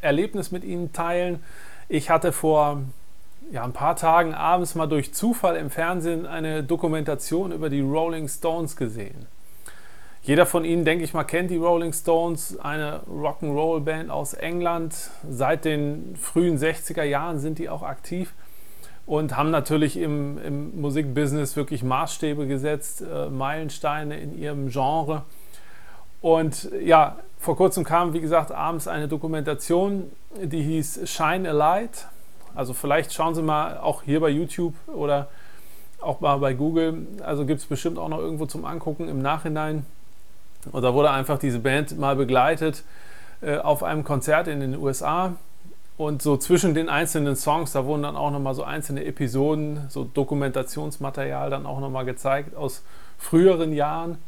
Erlebnis mit Ihnen teilen. Ich hatte vor ja, ein paar Tagen abends mal durch Zufall im Fernsehen eine Dokumentation über die Rolling Stones gesehen. Jeder von Ihnen, denke ich mal, kennt die Rolling Stones, eine Rock'n'Roll-Band aus England. Seit den frühen 60er Jahren sind die auch aktiv und haben natürlich im, im Musikbusiness wirklich Maßstäbe gesetzt, äh, Meilensteine in ihrem Genre. Und ja, vor kurzem kam, wie gesagt, abends eine Dokumentation, die hieß Shine a Light. Also vielleicht schauen Sie mal auch hier bei YouTube oder auch mal bei Google. Also gibt es bestimmt auch noch irgendwo zum Angucken im Nachhinein. Und da wurde einfach diese Band mal begleitet äh, auf einem Konzert in den USA. Und so zwischen den einzelnen Songs, da wurden dann auch nochmal so einzelne Episoden, so Dokumentationsmaterial dann auch nochmal gezeigt aus früheren Jahren.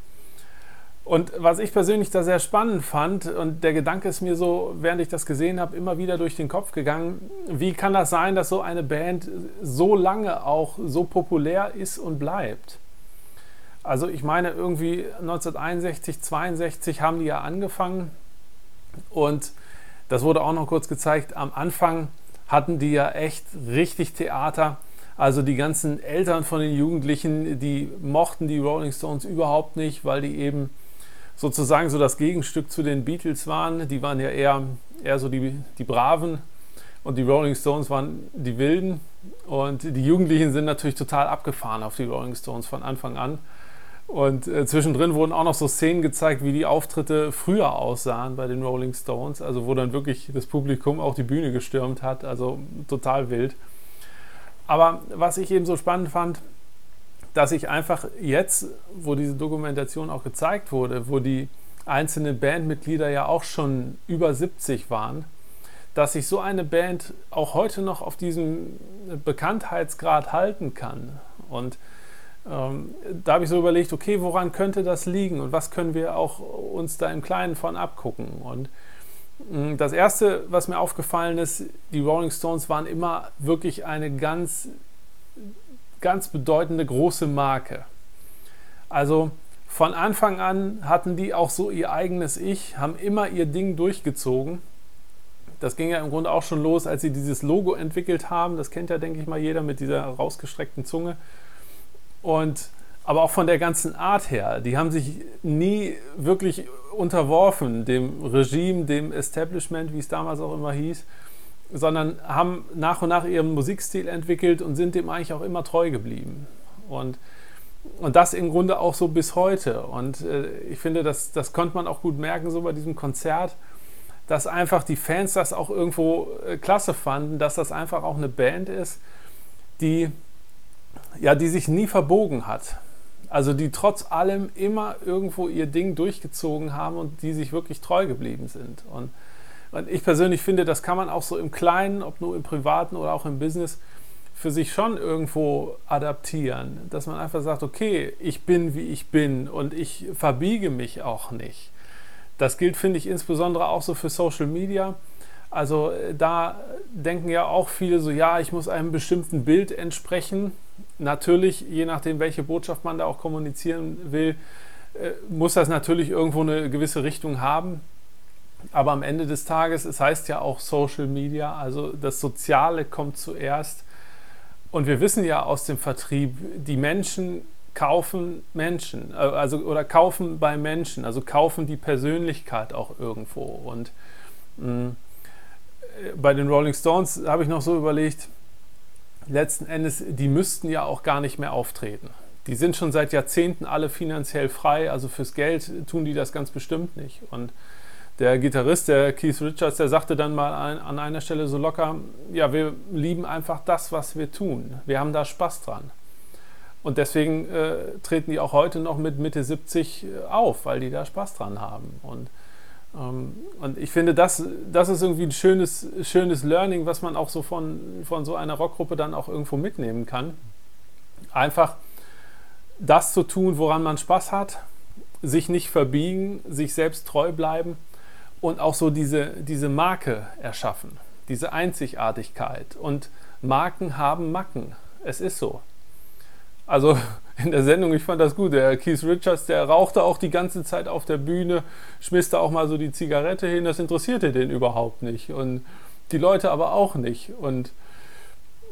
Und was ich persönlich da sehr spannend fand, und der Gedanke ist mir so, während ich das gesehen habe, immer wieder durch den Kopf gegangen, wie kann das sein, dass so eine Band so lange auch so populär ist und bleibt? Also ich meine, irgendwie 1961, 62 haben die ja angefangen und das wurde auch noch kurz gezeigt, am Anfang hatten die ja echt richtig Theater. Also die ganzen Eltern von den Jugendlichen, die mochten die Rolling Stones überhaupt nicht, weil die eben sozusagen so das Gegenstück zu den Beatles waren. Die waren ja eher, eher so die, die Braven und die Rolling Stones waren die Wilden. Und die Jugendlichen sind natürlich total abgefahren auf die Rolling Stones von Anfang an. Und äh, zwischendrin wurden auch noch so Szenen gezeigt, wie die Auftritte früher aussahen bei den Rolling Stones. Also wo dann wirklich das Publikum auch die Bühne gestürmt hat. Also total wild. Aber was ich eben so spannend fand, dass ich einfach jetzt, wo diese Dokumentation auch gezeigt wurde, wo die einzelnen Bandmitglieder ja auch schon über 70 waren, dass sich so eine Band auch heute noch auf diesem Bekanntheitsgrad halten kann. Und ähm, da habe ich so überlegt, okay, woran könnte das liegen und was können wir auch uns da im Kleinen von abgucken? Und mm, das Erste, was mir aufgefallen ist, die Rolling Stones waren immer wirklich eine ganz ganz bedeutende große Marke. Also von Anfang an hatten die auch so ihr eigenes Ich, haben immer ihr Ding durchgezogen. Das ging ja im Grunde auch schon los, als sie dieses Logo entwickelt haben. Das kennt ja, denke ich mal, jeder mit dieser rausgestreckten Zunge. Und aber auch von der ganzen Art her. Die haben sich nie wirklich unterworfen dem Regime, dem Establishment, wie es damals auch immer hieß, sondern haben nach und nach ihren Musikstil entwickelt und sind dem eigentlich auch immer treu geblieben. Und, und das im Grunde auch so bis heute. Und äh, ich finde, das, das konnte man auch gut merken, so bei diesem Konzert, dass einfach die Fans das auch irgendwo äh, klasse fanden, dass das einfach auch eine Band ist, die, ja, die sich nie verbogen hat. Also die trotz allem immer irgendwo ihr Ding durchgezogen haben und die sich wirklich treu geblieben sind. Und und ich persönlich finde, das kann man auch so im Kleinen, ob nur im Privaten oder auch im Business, für sich schon irgendwo adaptieren. Dass man einfach sagt, okay, ich bin wie ich bin und ich verbiege mich auch nicht. Das gilt, finde ich, insbesondere auch so für Social Media. Also äh, da denken ja auch viele so, ja, ich muss einem bestimmten Bild entsprechen. Natürlich, je nachdem, welche Botschaft man da auch kommunizieren will, äh, muss das natürlich irgendwo eine gewisse Richtung haben. Aber am Ende des Tages, es heißt ja auch Social Media, also das Soziale kommt zuerst. Und wir wissen ja aus dem Vertrieb, die Menschen kaufen Menschen, äh, also oder kaufen bei Menschen, also kaufen die Persönlichkeit auch irgendwo. Und mh, mm, bei den Rolling Stones habe ich noch so überlegt, letzten Endes, die müssten ja auch gar nicht mehr auftreten. Die sind schon seit Jahrzehnten alle finanziell frei, also fürs Geld tun die das ganz bestimmt nicht. Und der Gitarrist, der Keith Richards, der sagte dann mal an, an einer Stelle so locker, ja, wir lieben einfach das, was wir tun. Wir haben da Spaß dran. Und deswegen äh, treten die auch heute noch mit Mitte 70 äh, auf, weil die da Spaß dran haben. Und Ähm, und ich finde, das, das ist irgendwie ein schönes, schönes Learning, was man auch so von, von so einer Rockgruppe dann auch irgendwo mitnehmen kann. Einfach das zu tun, woran man Spaß hat, sich nicht verbiegen, sich selbst treu bleiben und auch so diese, diese Marke erschaffen, diese Einzigartigkeit. Und Marken haben Macken. Es ist so. Also in der Sendung, ich fand das gut. Der Keith Richards, der rauchte auch die ganze Zeit auf der Bühne, schmiss da auch mal so die Zigarette hin. Das interessierte den überhaupt nicht. Und die Leute aber auch nicht. Und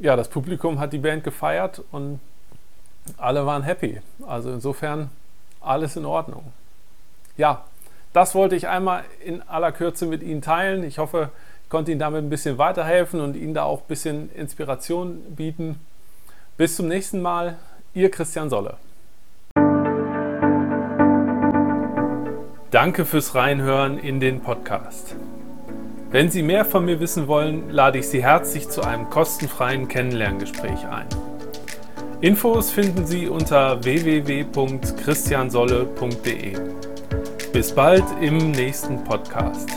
ja, das Publikum hat die Band gefeiert und alle waren happy. Also insofern alles in Ordnung. Ja, das wollte ich einmal in aller Kürze mit Ihnen teilen. Ich hoffe, ich konnte Ihnen damit ein bisschen weiterhelfen und Ihnen da auch ein bisschen Inspiration bieten. Bis zum nächsten Mal. Ihr Christian Solle. Danke fürs Reinhören in den Podcast. Wenn Sie mehr von mir wissen wollen, lade ich Sie herzlich zu einem kostenfreien Kennenlerngespräch ein. Infos finden Sie unter www.christiansolle.de. Bis bald im nächsten Podcast.